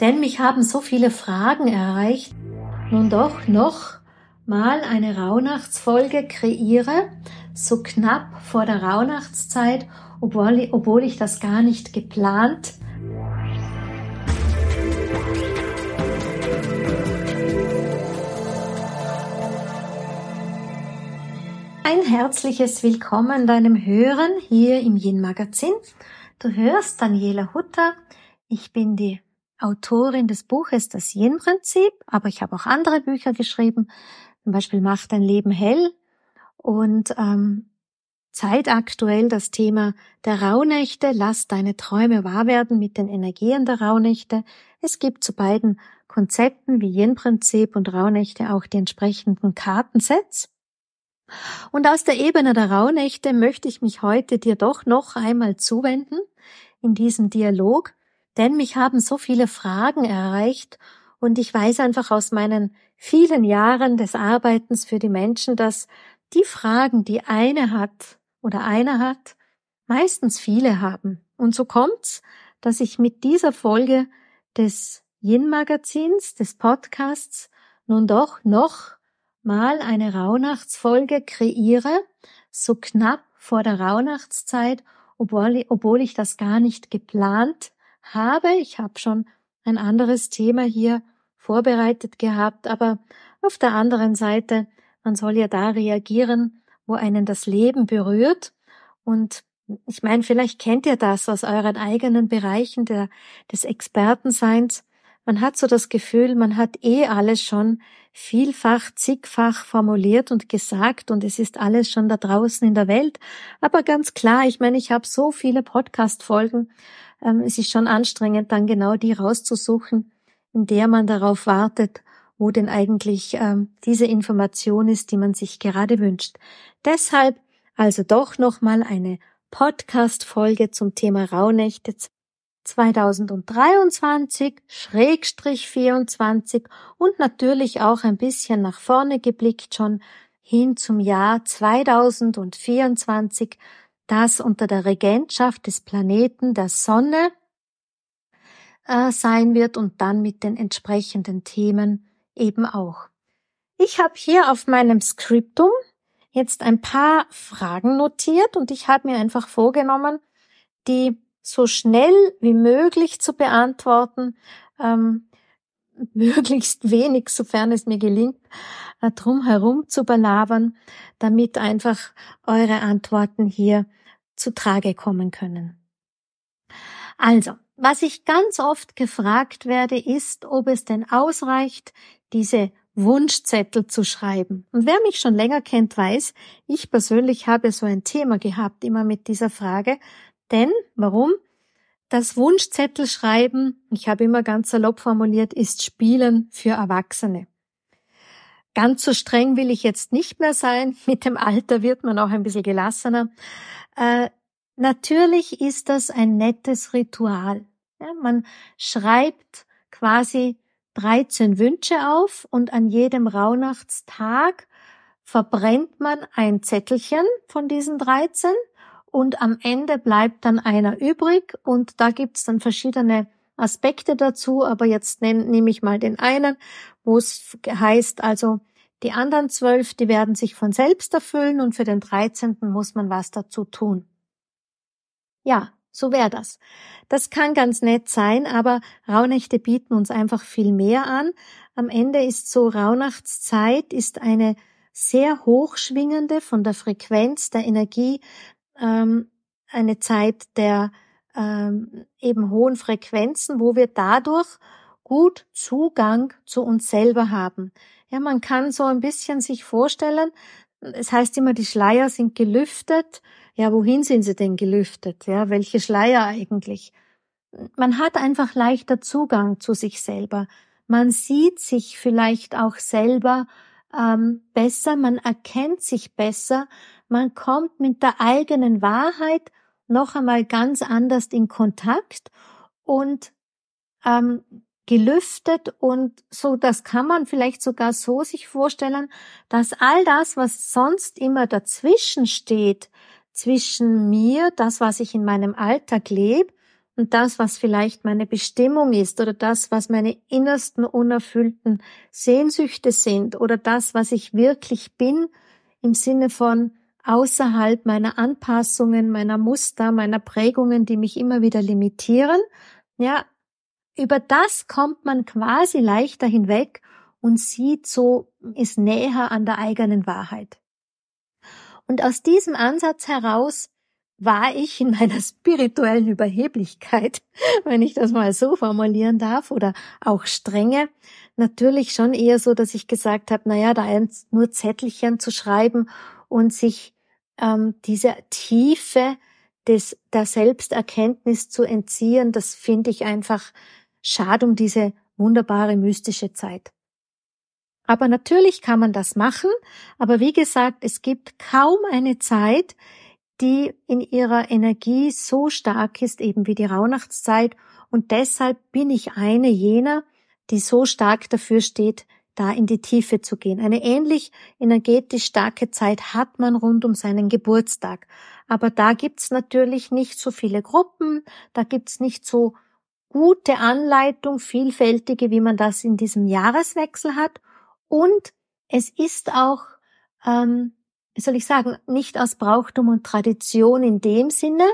Denn mich haben so viele Fragen erreicht, nun doch noch mal eine Rauhnachtsfolge kreiere, so knapp vor der Rauhnachtszeit, obwohl, obwohl ich das gar nicht geplant Ein herzliches Willkommen deinem Hören hier im Yin Magazin. Du hörst Daniela Hutter. Ich bin die Autorin des Buches Das Yin-Prinzip, aber ich habe auch andere Bücher geschrieben, zum Beispiel Mach dein Leben hell und ähm, zeitaktuell das Thema der Rauhnächte, lass deine Träume wahr werden mit den Energien der Rauhnächte. Es gibt zu beiden Konzepten wie Yin-Prinzip und Rauhnächte auch die entsprechenden Kartensets. Und aus der Ebene der Rauhnächte möchte ich mich heute dir doch noch einmal zuwenden in diesem Dialog denn mich haben so viele Fragen erreicht und ich weiß einfach aus meinen vielen Jahren des Arbeitens für die Menschen, dass die Fragen, die eine hat oder einer hat, meistens viele haben. Und so kommt's, dass ich mit dieser Folge des Yin-Magazins, des Podcasts, nun doch noch mal eine Rauhnachtsfolge kreiere, so knapp vor der Rauhnachtszeit, obwohl, obwohl ich das gar nicht geplant habe. Ich habe schon ein anderes Thema hier vorbereitet gehabt, aber auf der anderen Seite, man soll ja da reagieren, wo einen das Leben berührt. Und ich meine, vielleicht kennt ihr das aus euren eigenen Bereichen der, des Expertenseins. Man hat so das Gefühl, man hat eh alles schon vielfach, zigfach formuliert und gesagt und es ist alles schon da draußen in der Welt. Aber ganz klar, ich meine, ich habe so viele Podcast-Folgen ähm, es ist schon anstrengend, dann genau die rauszusuchen, in der man darauf wartet, wo denn eigentlich ähm, diese Information ist, die man sich gerade wünscht. Deshalb also doch nochmal eine Podcast-Folge zum Thema Rauhnächte 2023, Schrägstrich 24 und natürlich auch ein bisschen nach vorne geblickt schon hin zum Jahr 2024, das unter der Regentschaft des Planeten der Sonne äh, sein wird und dann mit den entsprechenden Themen eben auch. Ich habe hier auf meinem Skriptum jetzt ein paar Fragen notiert und ich habe mir einfach vorgenommen, die so schnell wie möglich zu beantworten, ähm, möglichst wenig, sofern es mir gelingt, äh, drum herum zu belabern, damit einfach eure Antworten hier zu Trage kommen können. Also, was ich ganz oft gefragt werde, ist, ob es denn ausreicht, diese Wunschzettel zu schreiben. Und wer mich schon länger kennt, weiß, ich persönlich habe so ein Thema gehabt, immer mit dieser Frage. Denn, warum? Das Wunschzettel schreiben, ich habe immer ganz salopp formuliert, ist Spielen für Erwachsene. Ganz so streng will ich jetzt nicht mehr sein. Mit dem Alter wird man auch ein bisschen gelassener. Äh, natürlich ist das ein nettes Ritual. Man schreibt quasi 13 Wünsche auf und an jedem Rauhnachtstag verbrennt man ein Zettelchen von diesen 13 und am Ende bleibt dann einer übrig und da gibt's dann verschiedene Aspekte dazu, aber jetzt nehme nehm ich mal den einen, wo es heißt also, die anderen zwölf, die werden sich von selbst erfüllen und für den dreizehnten muss man was dazu tun. Ja, so wäre das. Das kann ganz nett sein, aber Rauhnächte bieten uns einfach viel mehr an. Am Ende ist so Rauhnachtszeit ist eine sehr hochschwingende von der Frequenz der Energie ähm, eine Zeit der ähm, eben hohen Frequenzen, wo wir dadurch gut Zugang zu uns selber haben. Ja, man kann so ein bisschen sich vorstellen, es heißt immer, die Schleier sind gelüftet. Ja, wohin sind sie denn gelüftet? Ja, welche Schleier eigentlich? Man hat einfach leichter Zugang zu sich selber. Man sieht sich vielleicht auch selber ähm, besser, man erkennt sich besser, man kommt mit der eigenen Wahrheit noch einmal ganz anders in Kontakt und ähm, gelüftet und so, das kann man vielleicht sogar so sich vorstellen, dass all das, was sonst immer dazwischen steht, zwischen mir, das, was ich in meinem Alltag lebe, und das, was vielleicht meine Bestimmung ist oder das, was meine innersten unerfüllten Sehnsüchte sind oder das, was ich wirklich bin im Sinne von außerhalb meiner Anpassungen, meiner Muster, meiner Prägungen, die mich immer wieder limitieren, ja, über das kommt man quasi leichter hinweg und sieht so, ist näher an der eigenen Wahrheit. Und aus diesem Ansatz heraus war ich in meiner spirituellen Überheblichkeit, wenn ich das mal so formulieren darf, oder auch Strenge, natürlich schon eher so, dass ich gesagt habe, naja, da nur Zettelchen zu schreiben und sich ähm, diese Tiefe des, der Selbsterkenntnis zu entziehen, das finde ich einfach schade um diese wunderbare mystische Zeit. Aber natürlich kann man das machen, aber wie gesagt, es gibt kaum eine Zeit, die in ihrer Energie so stark ist, eben wie die Rauhnachtszeit, und deshalb bin ich eine jener, die so stark dafür steht, da in die Tiefe zu gehen. Eine ähnlich energetisch starke Zeit hat man rund um seinen Geburtstag. Aber da gibt's natürlich nicht so viele Gruppen, da gibt's nicht so gute Anleitung, vielfältige, wie man das in diesem Jahreswechsel hat. Und es ist auch ähm, soll ich sagen, nicht aus Brauchtum und Tradition in dem Sinne.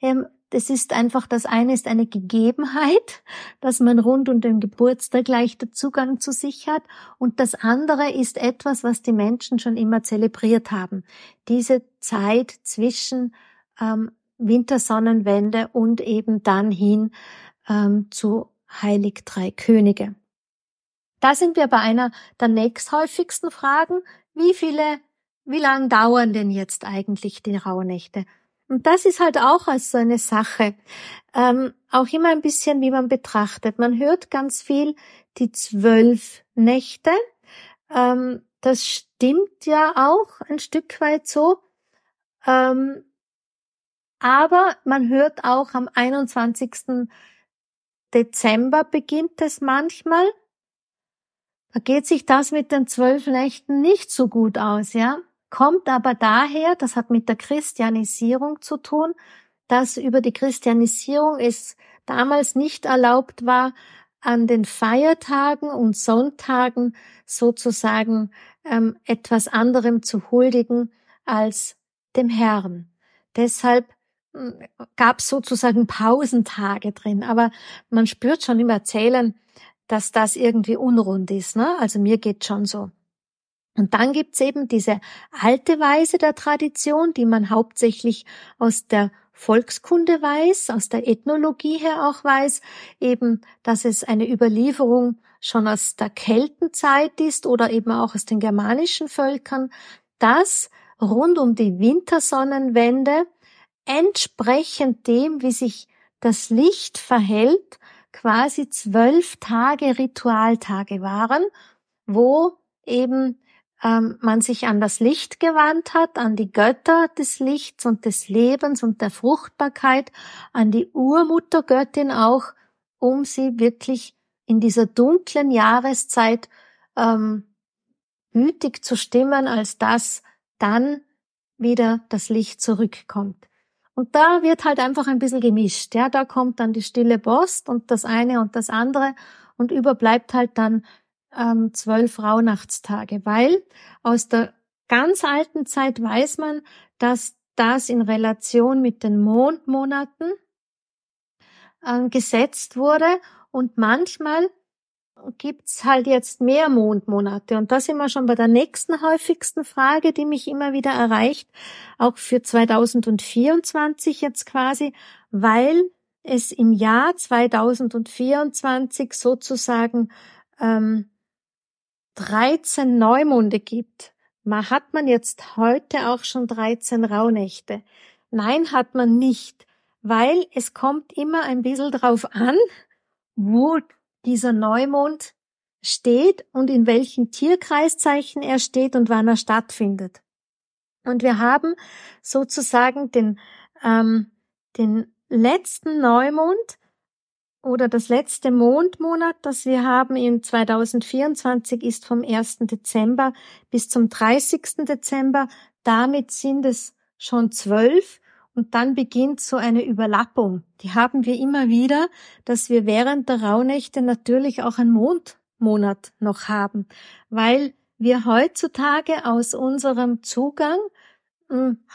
Ähm, das ist einfach, das eine ist eine Gegebenheit, dass man rund um den Geburtstag leichter Zugang zu sich hat. Und das andere ist etwas, was die Menschen schon immer zelebriert haben. Diese Zeit zwischen ähm, Wintersonnenwende und eben dann hin ähm, zu Heilig Drei Könige. Da sind wir bei einer der nächsthäufigsten Fragen. Wie viele wie lang dauern denn jetzt eigentlich die Rauhnächte? Und das ist halt auch als so eine Sache, ähm, auch immer ein bisschen, wie man betrachtet. Man hört ganz viel die zwölf Nächte. Ähm, das stimmt ja auch ein Stück weit so. Ähm, aber man hört auch am 21. Dezember beginnt es manchmal. Da geht sich das mit den zwölf Nächten nicht so gut aus, ja kommt aber daher, das hat mit der Christianisierung zu tun, dass über die Christianisierung es damals nicht erlaubt war, an den Feiertagen und Sonntagen sozusagen ähm, etwas anderem zu huldigen als dem Herrn. Deshalb hm, gab es sozusagen Pausentage drin, aber man spürt schon im Erzählen, dass das irgendwie unrund ist. Ne? Also mir geht schon so. Und dann gibt's eben diese alte Weise der Tradition, die man hauptsächlich aus der Volkskunde weiß, aus der Ethnologie her auch weiß, eben, dass es eine Überlieferung schon aus der Keltenzeit ist oder eben auch aus den germanischen Völkern, dass rund um die Wintersonnenwende entsprechend dem, wie sich das Licht verhält, quasi zwölf Tage Ritualtage waren, wo eben ähm, man sich an das Licht gewandt hat, an die Götter des Lichts und des Lebens und der Fruchtbarkeit, an die Urmuttergöttin auch, um sie wirklich in dieser dunklen Jahreszeit ähm, gütig zu stimmen, als dass dann wieder das Licht zurückkommt. Und da wird halt einfach ein bisschen gemischt. Ja, da kommt dann die stille Post und das eine und das andere und überbleibt halt dann ähm, zwölf Rauhnachtstage, weil aus der ganz alten Zeit weiß man, dass das in Relation mit den Mondmonaten äh, gesetzt wurde und manchmal gibt's halt jetzt mehr Mondmonate. Und da sind wir schon bei der nächsten häufigsten Frage, die mich immer wieder erreicht, auch für 2024 jetzt quasi, weil es im Jahr 2024 sozusagen ähm, 13 Neumonde gibt, hat man jetzt heute auch schon 13 Rauhnächte? Nein, hat man nicht, weil es kommt immer ein bisschen drauf an, wo dieser Neumond steht und in welchen Tierkreiszeichen er steht und wann er stattfindet. Und wir haben sozusagen den, ähm, den letzten Neumond oder das letzte Mondmonat, das wir haben in 2024, ist vom 1. Dezember bis zum 30. Dezember. Damit sind es schon zwölf und dann beginnt so eine Überlappung. Die haben wir immer wieder, dass wir während der Rauhnächte natürlich auch einen Mondmonat noch haben, weil wir heutzutage aus unserem Zugang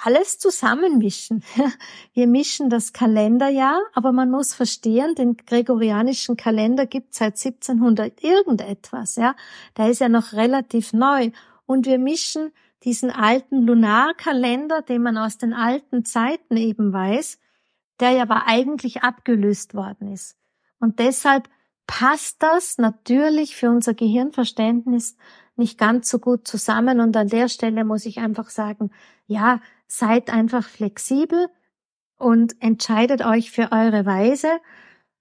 alles zusammenmischen. Wir mischen das Kalenderjahr, aber man muss verstehen, den gregorianischen Kalender gibt seit 1700 irgendetwas, ja. Der ist ja noch relativ neu. Und wir mischen diesen alten Lunarkalender, den man aus den alten Zeiten eben weiß, der ja aber eigentlich abgelöst worden ist. Und deshalb passt das natürlich für unser Gehirnverständnis nicht ganz so gut zusammen. Und an der Stelle muss ich einfach sagen, ja, seid einfach flexibel und entscheidet euch für eure Weise.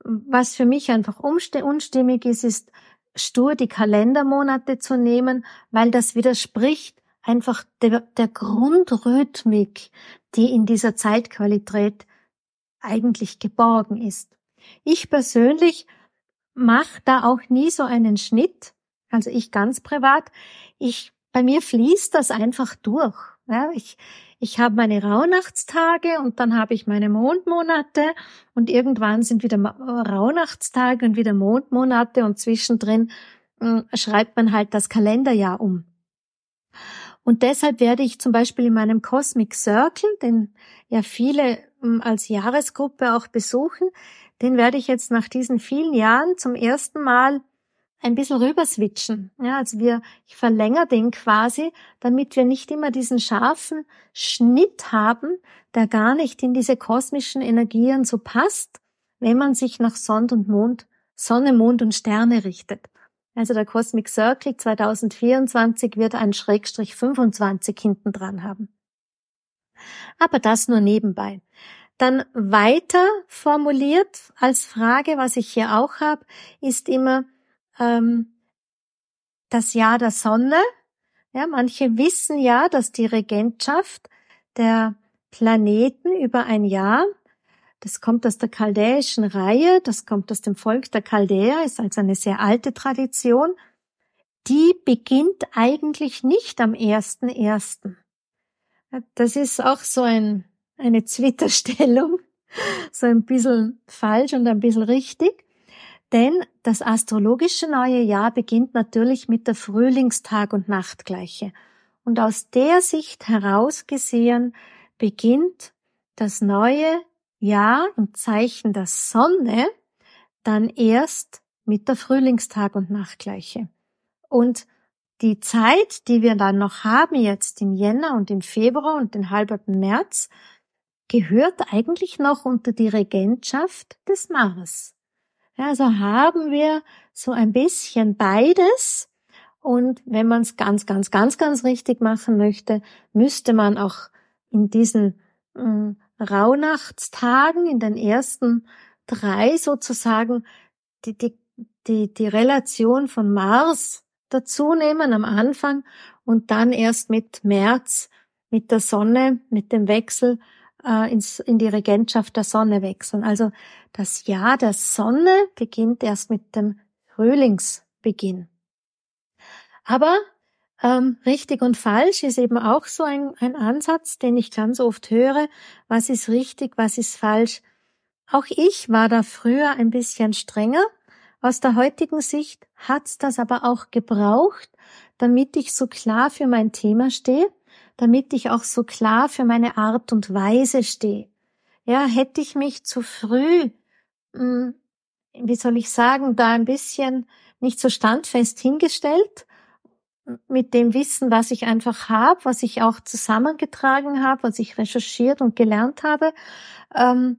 Was für mich einfach unstimmig ist, ist stur die Kalendermonate zu nehmen, weil das widerspricht einfach der, der Grundrhythmik, die in dieser Zeitqualität eigentlich geborgen ist. Ich persönlich mache da auch nie so einen Schnitt, also ich ganz privat. Ich, bei mir fließt das einfach durch. Ja, ich, ich habe meine Rauhnachtstage und dann habe ich meine Mondmonate und irgendwann sind wieder Rauhnachtstage und wieder Mondmonate und zwischendrin äh, schreibt man halt das Kalenderjahr um. Und deshalb werde ich zum Beispiel in meinem Cosmic Circle, den ja viele hm, als Jahresgruppe auch besuchen, den werde ich jetzt nach diesen vielen Jahren zum ersten Mal ein bisschen rüberswitchen. Ja, also wir, ich verlängere den quasi, damit wir nicht immer diesen scharfen Schnitt haben, der gar nicht in diese kosmischen Energien so passt, wenn man sich nach Sonne und Mond, Sonne, Mond und Sterne richtet. Also der Cosmic Circle 2024 wird ein Schrägstrich 25 hinten dran haben. Aber das nur nebenbei. Dann weiter formuliert als Frage, was ich hier auch habe, ist immer, ähm, das Jahr der Sonne. Ja, manche wissen ja, dass die Regentschaft der Planeten über ein Jahr, das kommt aus der chaldäischen Reihe, das kommt aus dem Volk der Chaldäer, ist also eine sehr alte Tradition, die beginnt eigentlich nicht am ersten ersten. Das ist auch so ein, eine Zwitterstellung, so ein bisschen falsch und ein bisschen richtig. Denn das astrologische neue Jahr beginnt natürlich mit der Frühlingstag- und Nachtgleiche. Und aus der Sicht heraus gesehen beginnt das neue Jahr im Zeichen der Sonne dann erst mit der Frühlingstag- und Nachtgleiche. Und die Zeit, die wir dann noch haben, jetzt im Jänner und im Februar und den halberten März, gehört eigentlich noch unter die Regentschaft des Mars. Ja, also haben wir so ein bisschen beides. Und wenn man es ganz, ganz, ganz, ganz richtig machen möchte, müsste man auch in diesen äh, Rauhnachtstagen, in den ersten drei sozusagen, die, die, die, die Relation von Mars dazu nehmen am Anfang und dann erst mit März, mit der Sonne, mit dem Wechsel äh, ins, in die Regentschaft der Sonne wechseln. Also das Jahr der Sonne beginnt erst mit dem Frühlingsbeginn. Aber ähm, richtig und falsch ist eben auch so ein, ein Ansatz, den ich ganz oft höre. Was ist richtig, was ist falsch? Auch ich war da früher ein bisschen strenger. Aus der heutigen Sicht hat's das aber auch gebraucht, damit ich so klar für mein Thema stehe damit ich auch so klar für meine Art und Weise stehe. Ja, hätte ich mich zu früh, hm, wie soll ich sagen, da ein bisschen nicht so standfest hingestellt, mit dem Wissen, was ich einfach habe, was ich auch zusammengetragen habe, was ich recherchiert und gelernt habe, ähm,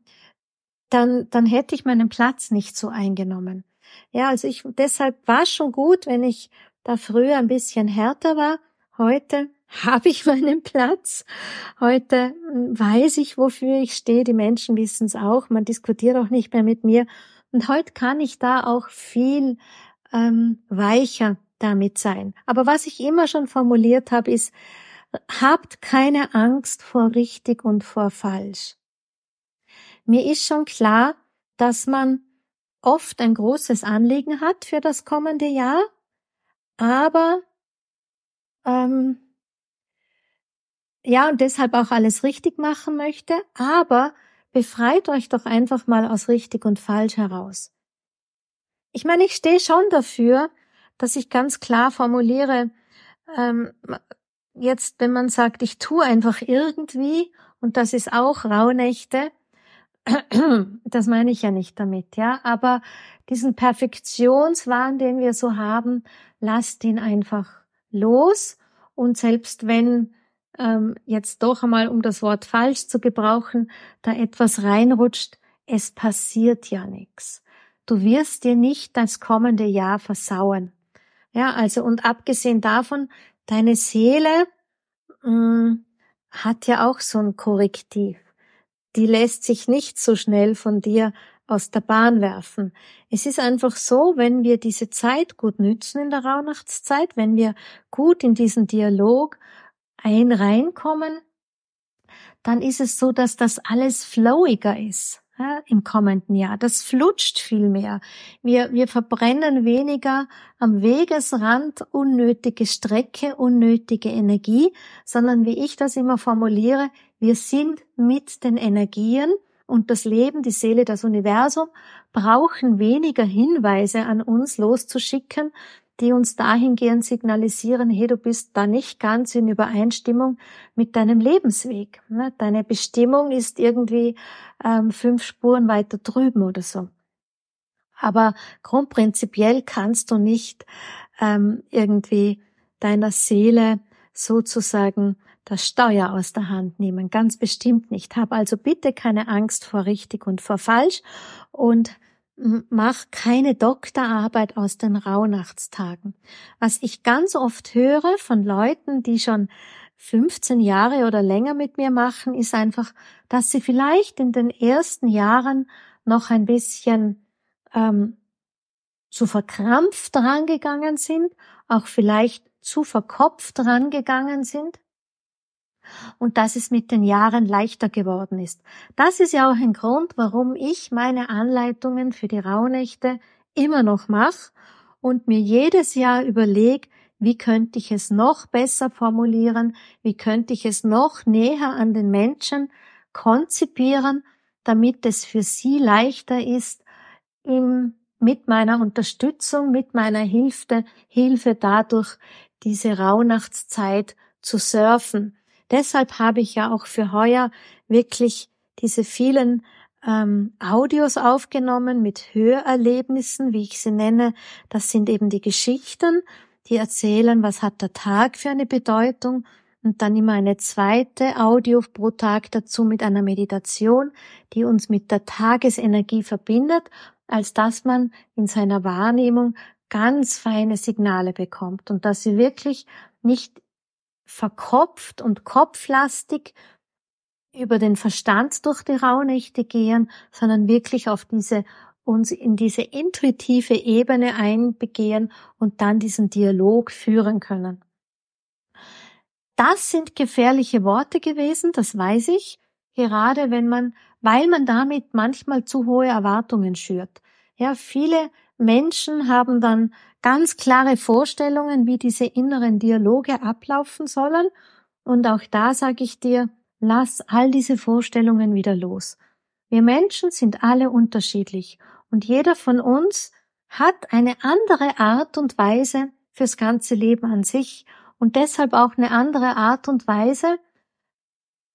dann, dann hätte ich meinen Platz nicht so eingenommen. Ja, also ich, deshalb war schon gut, wenn ich da früher ein bisschen härter war. Heute habe ich meinen Platz. Heute hm, weiß ich, wofür ich stehe. Die Menschen wissen es auch. Man diskutiert auch nicht mehr mit mir. Und heute kann ich da auch viel ähm, weicher damit sein. Aber was ich immer schon formuliert habe, ist, habt keine Angst vor richtig und vor falsch. Mir ist schon klar, dass man oft ein großes Anliegen hat für das kommende Jahr, aber ähm, ja, und deshalb auch alles richtig machen möchte, aber befreit euch doch einfach mal aus richtig und falsch heraus. Ich meine, ich stehe schon dafür, dass ich ganz klar formuliere, ähm, jetzt, wenn man sagt, ich tue einfach irgendwie, und das ist auch Rauhnächte, das meine ich ja nicht damit, ja, aber diesen Perfektionswahn, den wir so haben, lasst ihn einfach los. Und selbst wenn ähm, jetzt doch einmal, um das Wort falsch zu gebrauchen, da etwas reinrutscht, es passiert ja nichts. Du wirst dir nicht das kommende Jahr versauen. Ja, also und abgesehen davon, deine Seele mh, mm, hat ja auch so ein Korrektiv. Die lässt sich nicht so schnell von dir aus der Bahn werfen. Es ist einfach so, wenn wir diese Zeit gut nützen in der Rauhnachtszeit, wenn wir gut in diesen Dialog ein reinkommen, dann ist es so, dass das alles flowiger ist ja, im kommenden Jahr. Das flutscht viel mehr. Wir, wir verbrennen weniger am Wegesrand unnötige Strecke, unnötige Energie, sondern wie ich das immer formuliere, wir sind mit den Energien und das Leben, die Seele, das Universum brauchen weniger Hinweise an uns loszuschicken, die uns dahingehend signalisieren, hey, du bist da nicht ganz in Übereinstimmung mit deinem Lebensweg. Ne? Deine Bestimmung ist irgendwie ähm, fünf Spuren weiter drüben oder so. Aber grundprinzipiell kannst du nicht ähm, irgendwie deiner Seele sozusagen das Steuer aus der Hand nehmen. Ganz bestimmt nicht. Hab also bitte keine Angst vor richtig und vor falsch und mach keine Doktorarbeit aus den Rauhnachtstagen. Was ich ganz oft höre von Leuten, die schon 15 Jahre oder länger mit mir machen, ist einfach, dass sie vielleicht in den ersten Jahren noch ein bisschen ähm, zu verkrampft rangegangen sind, auch vielleicht zu verkopft rangegangen sind und dass es mit den Jahren leichter geworden ist. Das ist ja auch ein Grund, warum ich meine Anleitungen für die Rauhnächte immer noch mache und mir jedes Jahr überlege, wie könnte ich es noch besser formulieren, wie könnte ich es noch näher an den Menschen konzipieren, damit es für sie leichter ist, im, mit meiner Unterstützung, mit meiner Hilfe, Hilfe dadurch diese Rauhnachtszeit zu surfen. Deshalb habe ich ja auch für heuer wirklich diese vielen ähm, Audios aufgenommen mit Hörerlebnissen, wie ich sie nenne. Das sind eben die Geschichten, die erzählen, was hat der Tag für eine Bedeutung und dann immer eine zweite Audio pro Tag dazu mit einer Meditation, die uns mit der Tagesenergie verbindet, als dass man in seiner Wahrnehmung ganz feine Signale bekommt und dass sie wirklich nicht verkopft und kopflastig über den Verstand durch die Rauhnächte gehen, sondern wirklich auf diese uns in diese intuitive Ebene einbegehen und dann diesen Dialog führen können. Das sind gefährliche Worte gewesen, das weiß ich, gerade wenn man, weil man damit manchmal zu hohe Erwartungen schürt. Ja, viele Menschen haben dann ganz klare Vorstellungen, wie diese inneren Dialoge ablaufen sollen. Und auch da sage ich dir, lass all diese Vorstellungen wieder los. Wir Menschen sind alle unterschiedlich und jeder von uns hat eine andere Art und Weise fürs ganze Leben an sich und deshalb auch eine andere Art und Weise,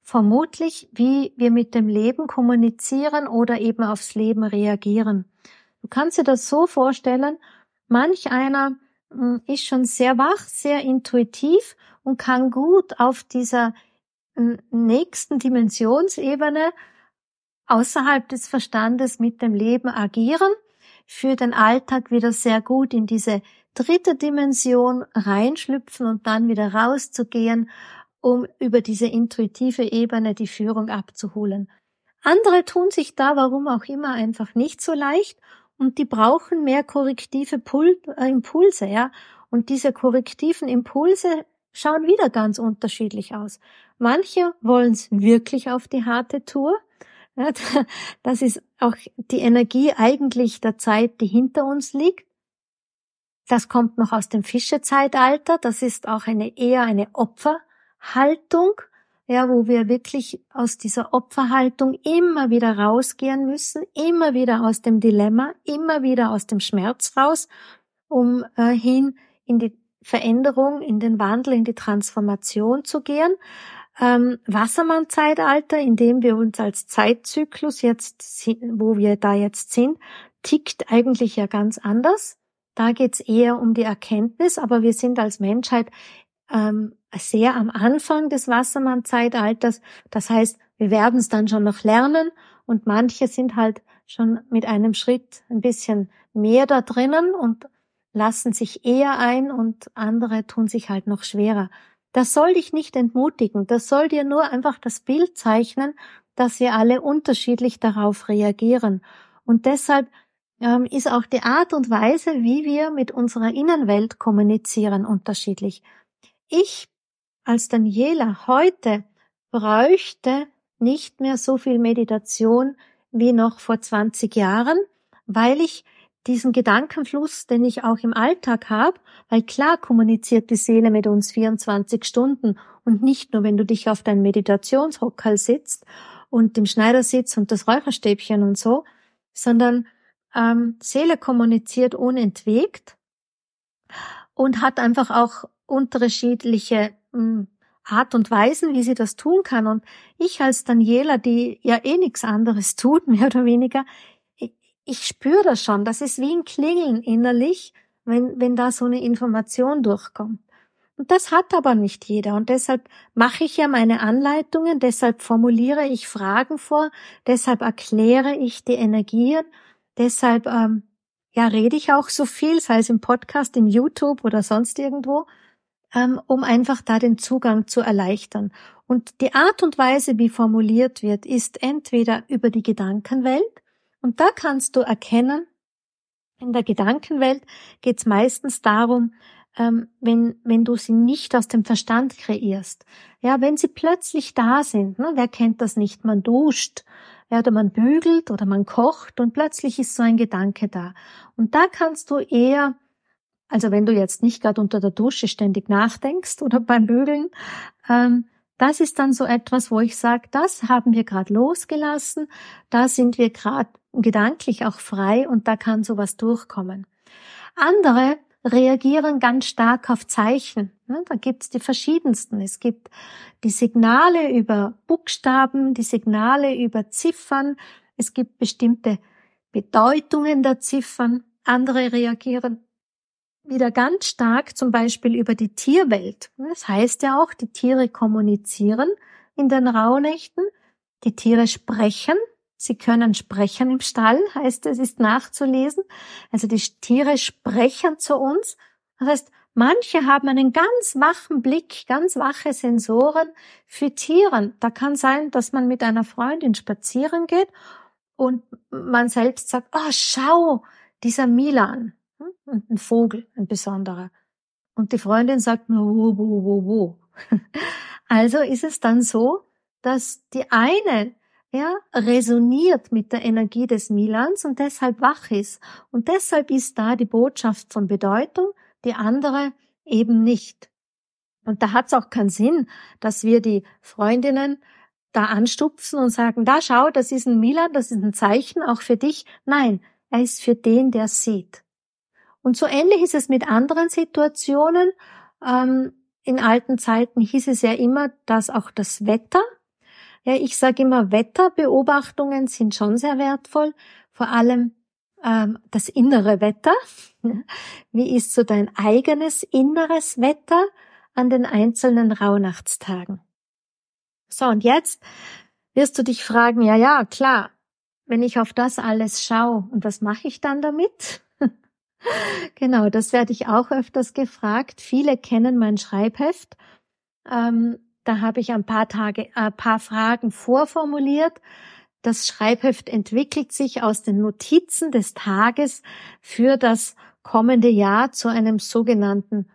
vermutlich, wie wir mit dem Leben kommunizieren oder eben aufs Leben reagieren. Du kannst dir das so vorstellen, manch einer hm, ist schon sehr wach, sehr intuitiv und kann gut auf dieser hm, nächsten Dimensionsebene außerhalb des Verstandes mit dem Leben agieren, für den Alltag wieder sehr gut in diese dritte Dimension reinschlüpfen und dann wieder rauszugehen, um über diese intuitive Ebene die Führung abzuholen. Andere tun sich da, warum auch immer, einfach nicht so leicht und die brauchen mehr korrektive Pul äh, Impulse, ja. Und diese korrektiven Impulse schauen wieder ganz unterschiedlich aus. Manche wollen es wirklich auf die harte Tour. Ja, das ist auch die Energie eigentlich der Zeit, die hinter uns liegt. Das kommt noch aus dem Fischezeitalter. Das ist auch eine eher eine Opferhaltung. Ja, wo wir wirklich aus dieser Opferhaltung immer wieder rausgehen müssen, immer wieder aus dem Dilemma, immer wieder aus dem Schmerz raus, um äh, hin in die Veränderung, in den Wandel, in die Transformation zu gehen. Ähm, Wassermann-Zeitalter, in dem wir uns als Zeitzyklus jetzt, wo wir da jetzt sind, tickt eigentlich ja ganz anders. Da geht's eher um die Erkenntnis, aber wir sind als Menschheit ähm, sehr am Anfang des Wassermann-Zeitalters. Das heißt, wir werden es dann schon noch lernen und manche sind halt schon mit einem Schritt ein bisschen mehr da drinnen und lassen sich eher ein und andere tun sich halt noch schwerer. Das soll dich nicht entmutigen, das soll dir nur einfach das Bild zeichnen, dass wir alle unterschiedlich darauf reagieren. Und deshalb ähm, ist auch die Art und Weise, wie wir mit unserer Innenwelt kommunizieren, unterschiedlich. Ich als Daniela heute bräuchte nicht mehr so viel Meditation wie noch vor 20 Jahren, weil ich diesen Gedankenfluss, den ich auch im Alltag habe, weil klar kommuniziert die Seele mit uns 24 Stunden und nicht nur, wenn du dich auf dein Meditationshockerl sitzt und im Schneidersitz und das Räucherstäbchen und so, sondern ähm, Seele kommuniziert unentwegt und hat einfach auch unterschiedliche hm, Art und Weisen, wie sie das tun kann. Und ich als Daniela, die ja eh nichts anderes tut, mehr oder weniger, ich, spüre das schon. Das ist wie ein Klingeln innerlich, wenn, wenn da so eine Information durchkommt. Und das hat aber nicht jeder. Und deshalb mache ich ja meine Anleitungen, deshalb formuliere ich Fragen vor, deshalb erkläre ich die Energien, deshalb ähm, ja rede ich auch so viel, sei es im Podcast, im YouTube oder sonst irgendwo, um einfach da den Zugang zu erleichtern. Und die Art und Weise, wie formuliert wird, ist entweder über die Gedankenwelt, und da kannst du erkennen, in der Gedankenwelt geht es meistens darum, ähm, wenn, wenn du sie nicht aus dem Verstand kreierst. Ja, wenn sie plötzlich da sind, ne, wer kennt das nicht? Man duscht, ja, oder man bügelt oder man kocht und plötzlich ist so ein Gedanke da. Und da kannst du eher also wenn du jetzt nicht gerade unter der Dusche ständig nachdenkst oder beim Bügeln, ähm, das ist dann so etwas, wo ich sage, das haben wir gerade losgelassen, da sind wir gerade gedanklich auch frei und da kann sowas durchkommen. Andere reagieren ganz stark auf Zeichen. Ne? Da gibt's die verschiedensten. Es gibt die Signale über Buchstaben, die Signale über Ziffern. Es gibt bestimmte Bedeutungen der Ziffern. Andere reagieren wieder ganz stark zum Beispiel über die Tierwelt. Das heißt ja auch, die Tiere kommunizieren in den Rauhnächten, die Tiere sprechen, sie können sprechen im Stall, heißt es, ist nachzulesen. Also die Tiere sprechen zu uns. Das heißt, manche haben einen ganz wachen Blick, ganz wache Sensoren für Tieren. Da kann sein, dass man mit einer Freundin spazieren geht und man selbst sagt, oh, schau, dieser Milan, und ein Vogel, ein besonderer. Und die Freundin sagt nur wo, wo, wo, wo. Also ist es dann so, dass die eine ja, resoniert mit der Energie des Milans und deshalb wach ist. Und deshalb ist da die Botschaft von Bedeutung, die andere eben nicht. Und da hat es auch keinen Sinn, dass wir die Freundinnen da anstupfen und sagen, da schau, das ist ein Milan, das ist ein Zeichen auch für dich. Nein, er ist für den, der sieht. Und so ähnlich ist es mit anderen Situationen. Ähm, in alten Zeiten hieß es ja immer, dass auch das Wetter, ja, ich sage immer, Wetterbeobachtungen sind schon sehr wertvoll, vor allem ähm, das innere Wetter. Wie ist so dein eigenes inneres Wetter an den einzelnen Rauhnachtstagen? So, und jetzt wirst du dich fragen, ja, ja, klar, wenn ich auf das alles schaue, und was mache ich dann damit? Genau, das werde ich auch öfters gefragt. Viele kennen mein Schreibheft. Ähm, da habe ich ein paar Tage, ein äh, paar Fragen vorformuliert. Das Schreibheft entwickelt sich aus den Notizen des Tages für das kommende Jahr zu einem sogenannten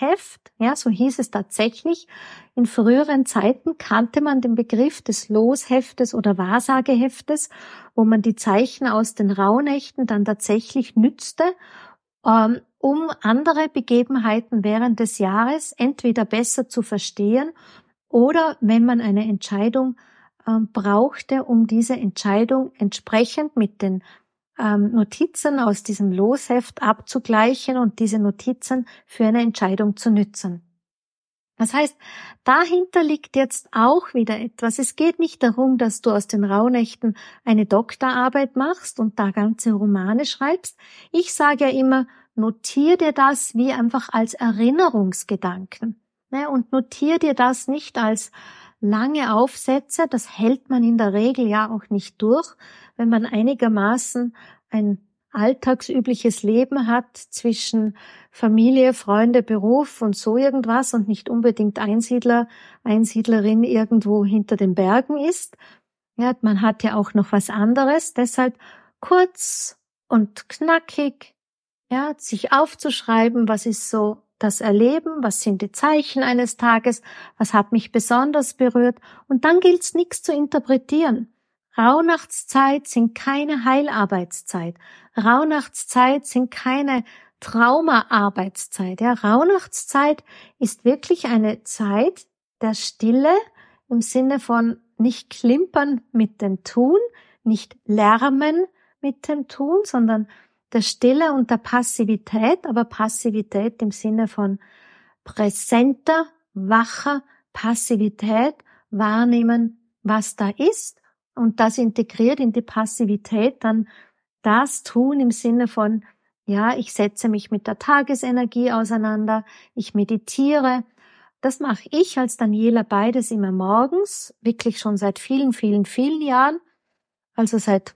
Losheft. Ja, so hieß es tatsächlich. In früheren Zeiten kannte man den Begriff des Losheftes oder Wahrsageheftes, wo man die Zeichen aus den Rauhnächten dann tatsächlich nützte, ähm, um andere Begebenheiten während des Jahres entweder besser zu verstehen oder wenn man eine Entscheidung ähm, brauchte, um diese Entscheidung entsprechend mit den ähm, Notizen aus diesem Losheft abzugleichen und diese Notizen für eine Entscheidung zu nützen. Das heißt, dahinter liegt jetzt auch wieder etwas. Es geht nicht darum, dass du aus den Rauhnächten eine Doktorarbeit machst und da ganze Romane schreibst. Ich sage ja immer, notier dir das wie einfach als Erinnerungsgedanken. Ne? Und notier dir das nicht als lange Aufsätze. Das hält man in der Regel ja auch nicht durch, wenn man einigermaßen ein alltagsübliches Leben hat zwischen Familie, Freunde, Beruf und so irgendwas und nicht unbedingt Einsiedler, Einsiedlerin irgendwo hinter den Bergen ist. Ja, man hat ja auch noch was anderes. Deshalb kurz und knackig, ja, sich aufzuschreiben, was ist so das Erleben, was sind die Zeichen eines Tages, was hat mich besonders berührt und dann gilt's nichts zu interpretieren. Rauhnachtszeit sind keine Heilarbeitszeit. Rauhnachtszeit sind keine Traumaarbeitszeit. Ja, Rauhnachtszeit ist wirklich eine Zeit der Stille im Sinne von nicht klimpern mit dem Tun, nicht lärmen mit dem Tun, sondern der Stille und der Passivität, aber Passivität im Sinne von präsenter, wacher Passivität wahrnehmen, was da ist und das integriert in die Passivität dann das tun im Sinne von, ja, ich setze mich mit der Tagesenergie auseinander, ich meditiere. Das mache ich als Daniela beides immer morgens, wirklich schon seit vielen, vielen, vielen Jahren. Also seit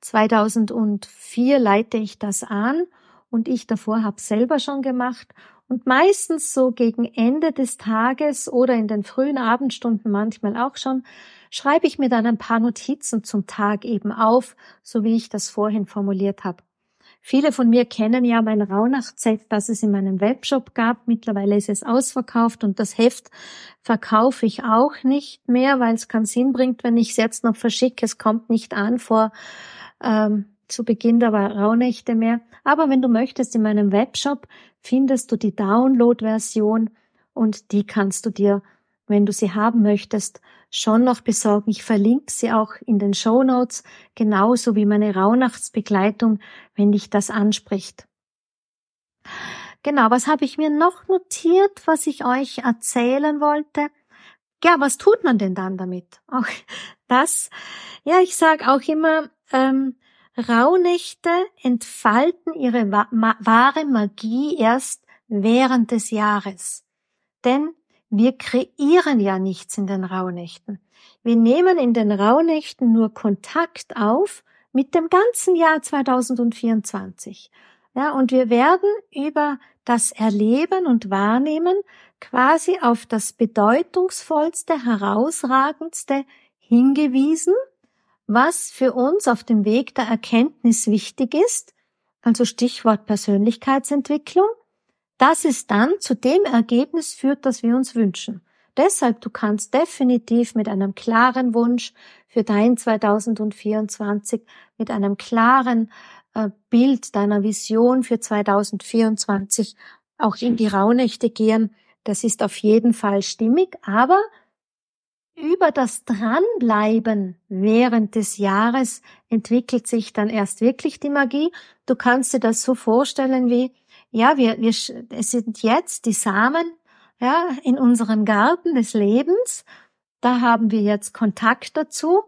2004 leite ich das an und ich davor habe selber schon gemacht und meistens so gegen Ende des Tages oder in den frühen Abendstunden manchmal auch schon, schreibe ich mir dann ein paar Notizen zum Tag eben auf, so wie ich das vorhin formuliert habe. Viele von mir kennen ja mein Rauhnacht-Set, das es in meinem Webshop gab. Mittlerweile ist es ausverkauft und das Heft verkaufe ich auch nicht mehr, weil es keinen Sinn bringt, wenn ich es jetzt noch verschicke. Es kommt nicht an vor ähm, zu Beginn der Rauhnächte mehr. Aber wenn du möchtest, in meinem Webshop findest du die Download-Version und die kannst du dir, wenn du sie haben möchtest, schon noch besorgen. Ich verlinke sie auch in den Show Notes, genauso wie meine Rauhnachtsbegleitung, wenn dich das anspricht. Genau, was habe ich mir noch notiert, was ich euch erzählen wollte? Ja, was tut man denn dann damit? Auch das, ja, ich sage auch immer, ähm, Rauhnächte entfalten ihre wahre Magie erst während des Jahres. Denn wir kreieren ja nichts in den Rauhnächten. Wir nehmen in den Rauhnächten nur Kontakt auf mit dem ganzen Jahr 2024. Ja, und wir werden über das Erleben und Wahrnehmen quasi auf das bedeutungsvollste, herausragendste hingewiesen, was für uns auf dem Weg der Erkenntnis wichtig ist, also Stichwort Persönlichkeitsentwicklung, dass es dann zu dem Ergebnis führt, das wir uns wünschen. Deshalb, du kannst definitiv mit einem klaren Wunsch für dein 2024, mit einem klaren äh, Bild deiner Vision für 2024 auch in die Rauhnächte gehen. Das ist auf jeden Fall stimmig, aber über das Dranbleiben während des Jahres entwickelt sich dann erst wirklich die Magie. Du kannst dir das so vorstellen wie, ja, wir, wir, es sind jetzt die Samen, ja, in unserem Garten des Lebens. Da haben wir jetzt Kontakt dazu.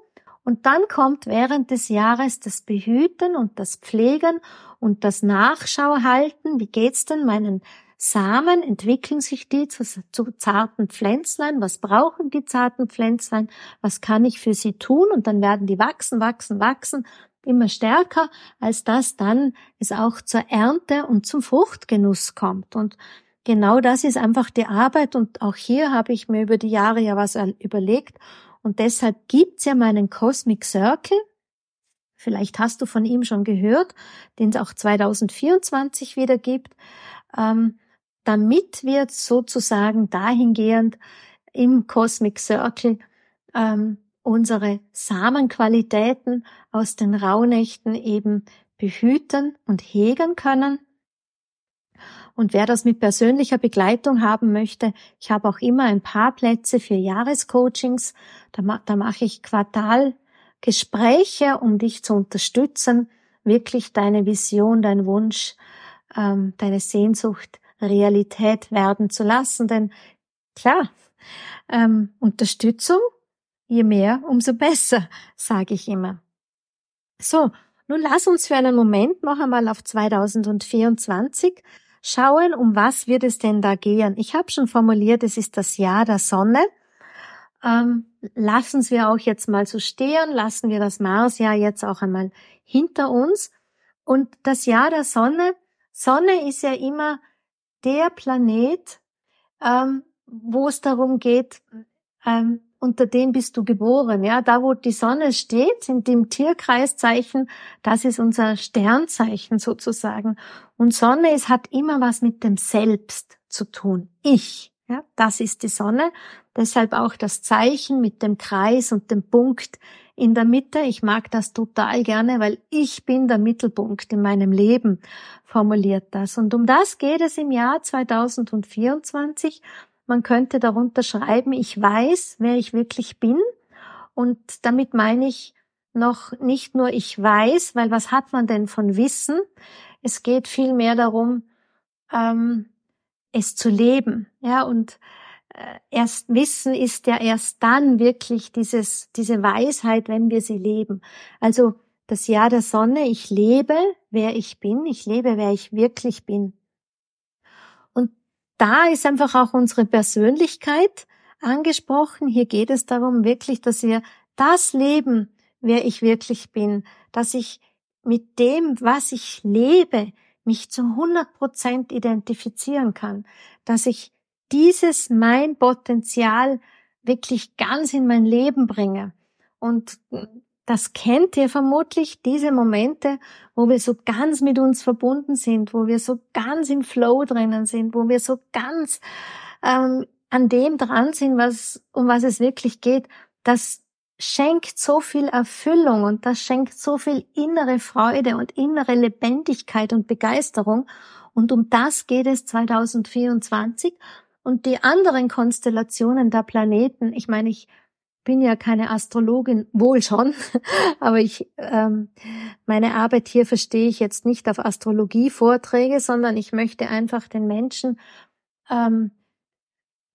Und dann kommt während des Jahres das Behüten und das Pflegen und das Nachschauhalten. Wie geht's denn meinen Samen? Entwickeln sich die zu, zu zarten Pflänzlein? Was brauchen die zarten Pflänzlein? Was kann ich für sie tun? Und dann werden die wachsen, wachsen, wachsen immer stärker, als dass dann es auch zur Ernte und zum Fruchtgenuss kommt. Und genau das ist einfach die Arbeit. Und auch hier habe ich mir über die Jahre ja was überlegt. Und deshalb gibt's ja meinen Cosmic Circle. Vielleicht hast du von ihm schon gehört, den es auch 2024 wieder gibt, ähm, damit wir sozusagen dahingehend im Cosmic Circle ähm, unsere Samenqualitäten aus den Rauhnächten eben behüten und hegen können. Und wer das mit persönlicher Begleitung haben möchte, ich habe auch immer ein paar Plätze für Jahrescoachings. Da, da mache ich Quartalgespräche, um dich zu unterstützen, wirklich deine Vision, dein Wunsch, ähm, deine Sehnsucht Realität werden zu lassen. Denn klar, ähm, Unterstützung, je mehr, umso besser, sage ich immer. So, nun lass uns für einen Moment noch einmal auf 2024 schauen, um was wird es denn da gehen. Ich habe schon formuliert, es ist das Jahr der Sonne. Ähm, lassen wir auch jetzt mal so stehen, lassen wir das Marsjahr jetzt auch einmal hinter uns. Und das Jahr der Sonne, Sonne ist ja immer der Planet, ähm, wo es darum geht, ähm, unter dem bist du geboren. Ja, da wo die Sonne steht, in dem Tierkreiszeichen, das ist unser Sternzeichen sozusagen. Und Sonne ist, hat immer was mit dem Selbst zu tun. Ich. Ja, das ist die Sonne. Deshalb auch das Zeichen mit dem Kreis und dem Punkt in der Mitte. Ich mag das total gerne, weil ich bin der Mittelpunkt in meinem Leben, formuliert das. Und um das geht es im Jahr 2024. Man könnte darunter schreiben, ich weiß, wer ich wirklich bin. Und damit meine ich noch nicht nur ich weiß, weil was hat man denn von Wissen? Es geht vielmehr darum, ähm, es zu leben. Ja, und äh, erst Wissen ist ja erst dann wirklich dieses, diese Weisheit, wenn wir sie leben. Also das Jahr der Sonne, ich lebe, wer ich bin, ich lebe, wer ich wirklich bin da ist einfach auch unsere Persönlichkeit angesprochen. Hier geht es darum wirklich, dass wir das leben, wer ich wirklich bin, dass ich mit dem, was ich lebe, mich zu 100 Prozent identifizieren kann, dass ich dieses mein Potenzial wirklich ganz in mein Leben bringe. Und das kennt ihr vermutlich, diese Momente, wo wir so ganz mit uns verbunden sind, wo wir so ganz im Flow drinnen sind, wo wir so ganz ähm, an dem dran sind, was, um was es wirklich geht. Das schenkt so viel Erfüllung und das schenkt so viel innere Freude und innere Lebendigkeit und Begeisterung. Und um das geht es 2024. Und die anderen Konstellationen der Planeten, ich meine, ich bin ja keine Astrologin, wohl schon, aber ich ähm, meine Arbeit hier verstehe ich jetzt nicht auf Astrologie-Vorträge, sondern ich möchte einfach den Menschen ähm,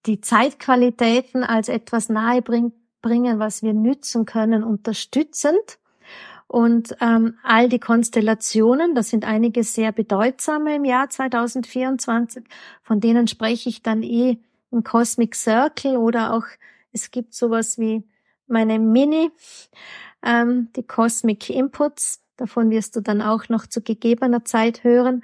die Zeitqualitäten als etwas nahe bring, bringen, was wir nützen können, unterstützend. Und ähm, all die Konstellationen, das sind einige sehr bedeutsame im Jahr 2024, von denen spreche ich dann eh im Cosmic Circle oder auch es gibt sowas wie meine Mini, ähm, die Cosmic Inputs. Davon wirst du dann auch noch zu gegebener Zeit hören.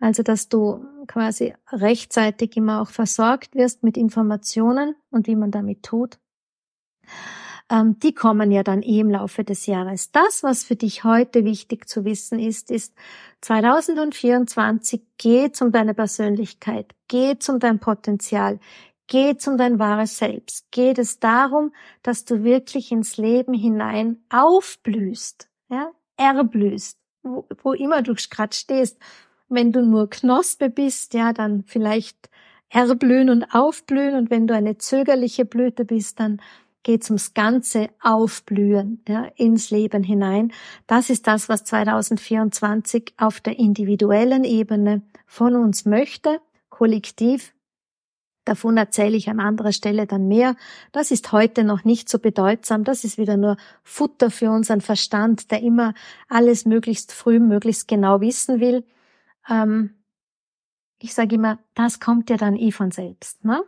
Also, dass du quasi rechtzeitig immer auch versorgt wirst mit Informationen und wie man damit tut. Ähm, die kommen ja dann eh im Laufe des Jahres. Das, was für dich heute wichtig zu wissen ist, ist 2024 geht um deine Persönlichkeit, geht um dein Potenzial, geht um dein wahres Selbst. Geht es darum, dass du wirklich ins Leben hinein aufblühst, ja, erblühst, wo, wo immer du gerade stehst. Wenn du nur Knospe bist, ja, dann vielleicht erblühen und aufblühen. Und wenn du eine zögerliche Blüte bist, dann geht's ums ganze Aufblühen ja, ins Leben hinein. Das ist das, was 2024 auf der individuellen Ebene von uns möchte, kollektiv Davon erzähle ich an anderer Stelle dann mehr. Das ist heute noch nicht so bedeutsam. Das ist wieder nur Futter für unseren Verstand, der immer alles möglichst früh, möglichst genau wissen will. Ähm, ich sage immer, das kommt ja dann eh von selbst. Ne?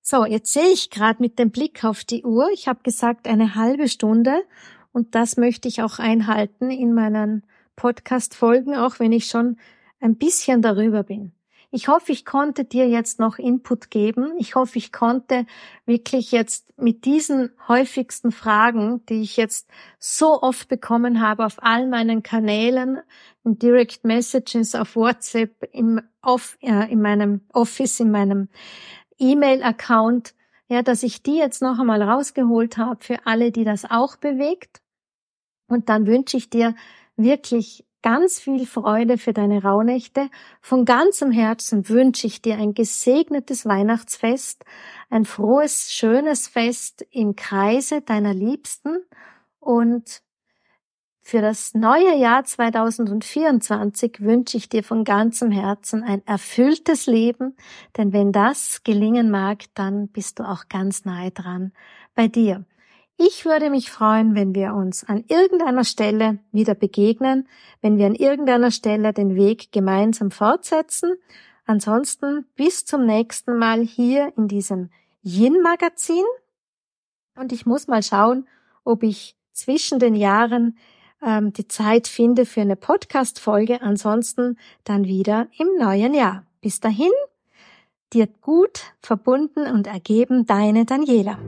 So, jetzt sehe ich gerade mit dem Blick auf die Uhr. Ich habe gesagt, eine halbe Stunde. Und das möchte ich auch einhalten in meinen Podcast-Folgen, auch wenn ich schon ein bisschen darüber bin. Ich hoffe, ich konnte dir jetzt noch Input geben. Ich hoffe, ich konnte wirklich jetzt mit diesen häufigsten Fragen, die ich jetzt so oft bekommen habe auf all meinen Kanälen, in Direct Messages, auf WhatsApp, im Off, äh, in meinem Office, in meinem E-Mail-Account, ja, dass ich die jetzt noch einmal rausgeholt habe für alle, die das auch bewegt. Und dann wünsche ich dir wirklich ganz viel Freude für deine Rauhnächte. Von ganzem Herzen wünsche ich dir ein gesegnetes Weihnachtsfest, ein frohes, schönes Fest im Kreise deiner Liebsten und für das neue Jahr 2024 wünsche ich dir von ganzem Herzen ein erfülltes Leben, denn wenn das gelingen mag, dann bist du auch ganz nahe dran bei dir. Ich würde mich freuen, wenn wir uns an irgendeiner Stelle wieder begegnen, wenn wir an irgendeiner Stelle den Weg gemeinsam fortsetzen. Ansonsten bis zum nächsten Mal hier in diesem Yin-Magazin. Und ich muss mal schauen, ob ich zwischen den Jahren ähm, die Zeit finde für eine Podcast-Folge. Ansonsten dann wieder im neuen Jahr. Bis dahin, dir gut verbunden und ergeben, deine Daniela.